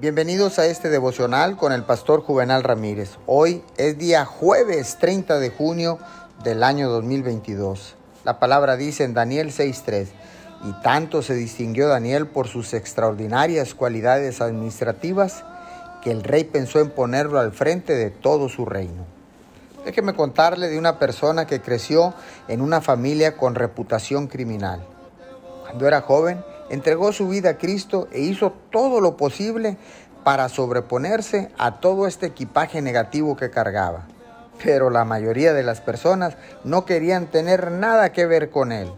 Bienvenidos a este devocional con el pastor Juvenal Ramírez. Hoy es día jueves 30 de junio del año 2022. La palabra dice en Daniel 6.3, y tanto se distinguió Daniel por sus extraordinarias cualidades administrativas que el rey pensó en ponerlo al frente de todo su reino. Déjeme contarle de una persona que creció en una familia con reputación criminal. Cuando era joven, entregó su vida a Cristo e hizo todo lo posible para sobreponerse a todo este equipaje negativo que cargaba. Pero la mayoría de las personas no querían tener nada que ver con él.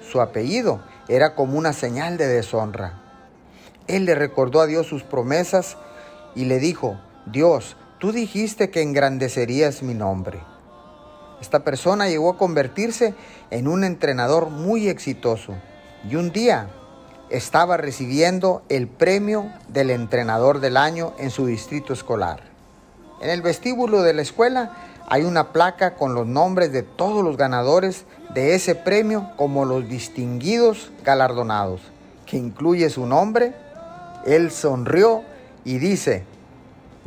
Su apellido era como una señal de deshonra. Él le recordó a Dios sus promesas y le dijo, Dios, tú dijiste que engrandecerías mi nombre. Esta persona llegó a convertirse en un entrenador muy exitoso y un día estaba recibiendo el premio del entrenador del año en su distrito escolar. En el vestíbulo de la escuela hay una placa con los nombres de todos los ganadores de ese premio como los distinguidos galardonados, que incluye su nombre. Él sonrió y dice,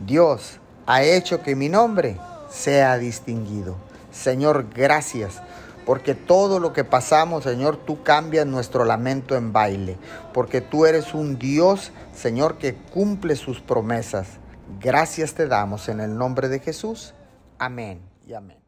Dios ha hecho que mi nombre sea distinguido. Señor, gracias porque todo lo que pasamos, Señor, tú cambias nuestro lamento en baile. Porque tú eres un Dios, Señor, que cumple sus promesas. Gracias te damos en el nombre de Jesús. Amén y amén.